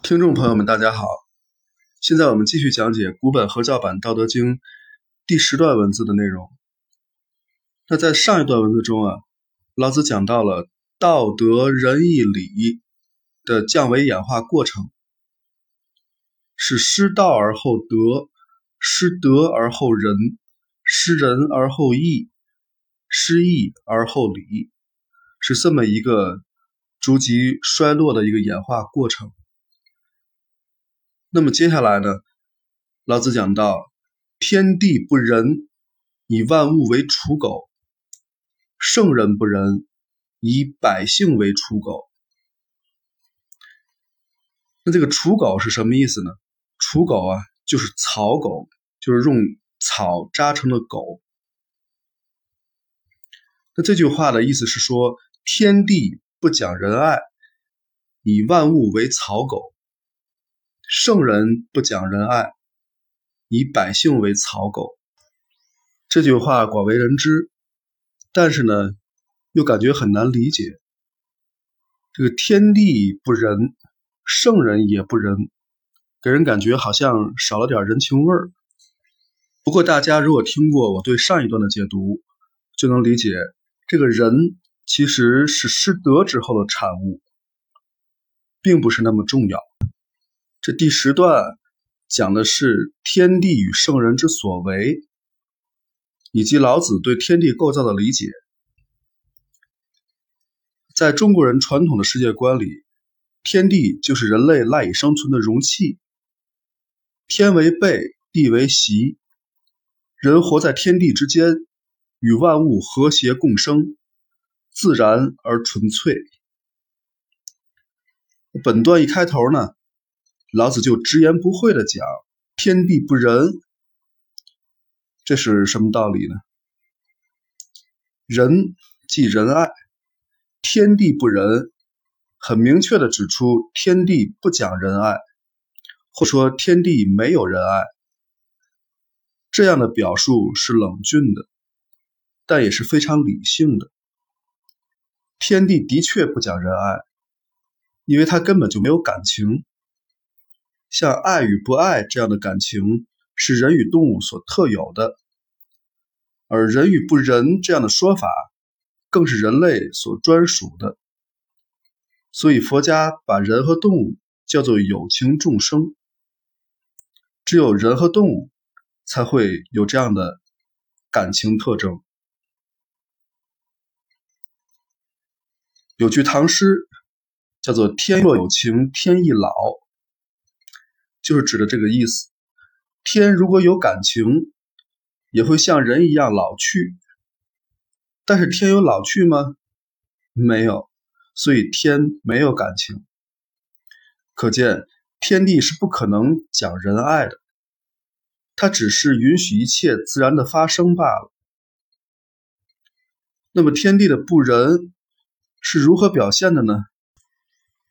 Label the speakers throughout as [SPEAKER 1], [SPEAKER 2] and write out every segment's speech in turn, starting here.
[SPEAKER 1] 听众朋友们，大家好！现在我们继续讲解古本合教版《道德经》第十段文字的内容。那在上一段文字中啊，老子讲到了道德、仁义、礼的降维演化过程，是失道而后德，失德而后仁，失仁而后义，失义而后礼，是这么一个逐级衰落的一个演化过程。那么接下来呢，老子讲到：天地不仁，以万物为刍狗；圣人不仁，以百姓为刍狗。那这个刍狗是什么意思呢？刍狗啊，就是草狗，就是用草扎成的狗。那这句话的意思是说，天地不讲仁爱，以万物为草狗。圣人不讲仁爱，以百姓为草狗。这句话广为人知，但是呢，又感觉很难理解。这个天地不仁，圣人也不仁，给人感觉好像少了点人情味儿。不过，大家如果听过我对上一段的解读，就能理解，这个人其实是失德之后的产物，并不是那么重要。这第十段讲的是天地与圣人之所为，以及老子对天地构造的理解。在中国人传统的世界观里，天地就是人类赖以生存的容器。天为被，地为席，人活在天地之间，与万物和谐共生，自然而纯粹。本段一开头呢。老子就直言不讳的讲：“天地不仁，这是什么道理呢？仁即仁爱，天地不仁，很明确的指出天地不讲仁爱，或说天地没有仁爱。这样的表述是冷峻的，但也是非常理性的。天地的确不讲仁爱，因为他根本就没有感情。”像爱与不爱这样的感情是人与动物所特有的，而人与不人这样的说法更是人类所专属的。所以佛家把人和动物叫做有情众生，只有人和动物才会有这样的感情特征。有句唐诗叫做“天若有情天亦老”。就是指的这个意思。天如果有感情，也会像人一样老去。但是天有老去吗？没有，所以天没有感情。可见天地是不可能讲仁爱的，它只是允许一切自然的发生罢了。那么天地的不仁是如何表现的呢？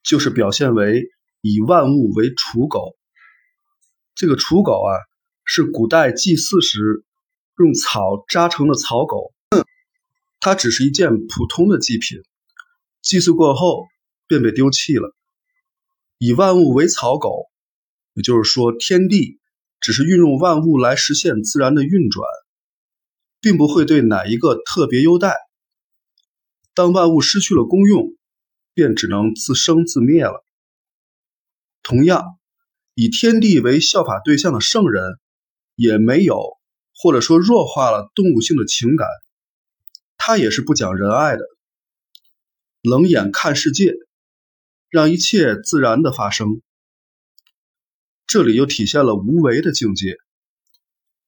[SPEAKER 1] 就是表现为以万物为刍狗。这个刍狗啊，是古代祭祀时用草扎成的草狗，它只是一件普通的祭品，祭祀过后便被丢弃了。以万物为草狗，也就是说，天地只是运用万物来实现自然的运转，并不会对哪一个特别优待。当万物失去了功用，便只能自生自灭了。同样。以天地为效法对象的圣人，也没有或者说弱化了动物性的情感，他也是不讲仁爱的，冷眼看世界，让一切自然的发生。这里又体现了无为的境界，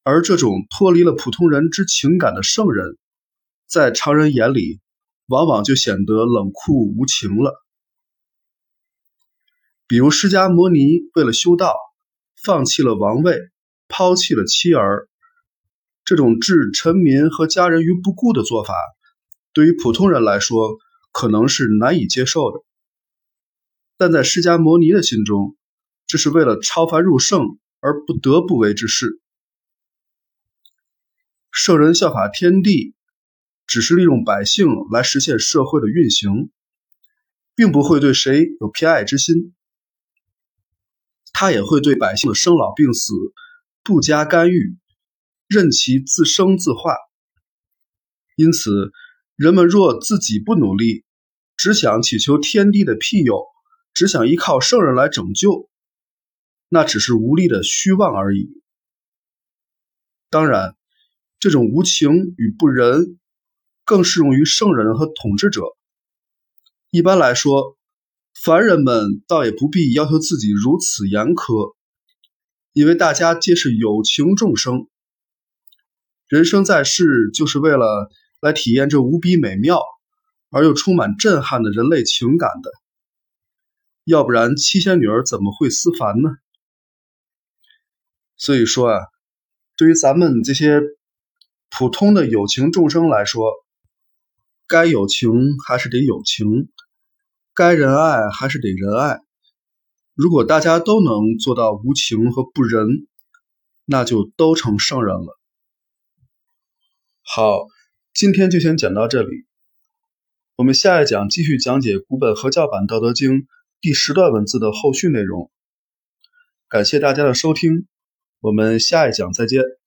[SPEAKER 1] 而这种脱离了普通人之情感的圣人，在常人眼里，往往就显得冷酷无情了。比如释迦牟尼为了修道，放弃了王位，抛弃了妻儿，这种置臣民和家人于不顾的做法，对于普通人来说可能是难以接受的。但在释迦牟尼的心中，这是为了超凡入圣而不得不为之事。圣人效法天地，只是利用百姓来实现社会的运行，并不会对谁有偏爱之心。他也会对百姓的生老病死不加干预，任其自生自化。因此，人们若自己不努力，只想祈求天地的庇佑，只想依靠圣人来拯救，那只是无力的虚妄而已。当然，这种无情与不仁，更适用于圣人和统治者。一般来说，凡人们倒也不必要求自己如此严苛，因为大家皆是有情众生，人生在世就是为了来体验这无比美妙而又充满震撼的人类情感的。要不然，七仙女儿怎么会思凡呢？所以说啊。对于咱们这些普通的有情众生来说，该有情还是得有情，该仁爱还是得仁爱。如果大家都能做到无情和不仁，那就都成圣人了。好，今天就先讲到这里，我们下一讲继续讲解古本合教版《道德经》第十段文字的后续内容。感谢大家的收听。我们下一讲再见。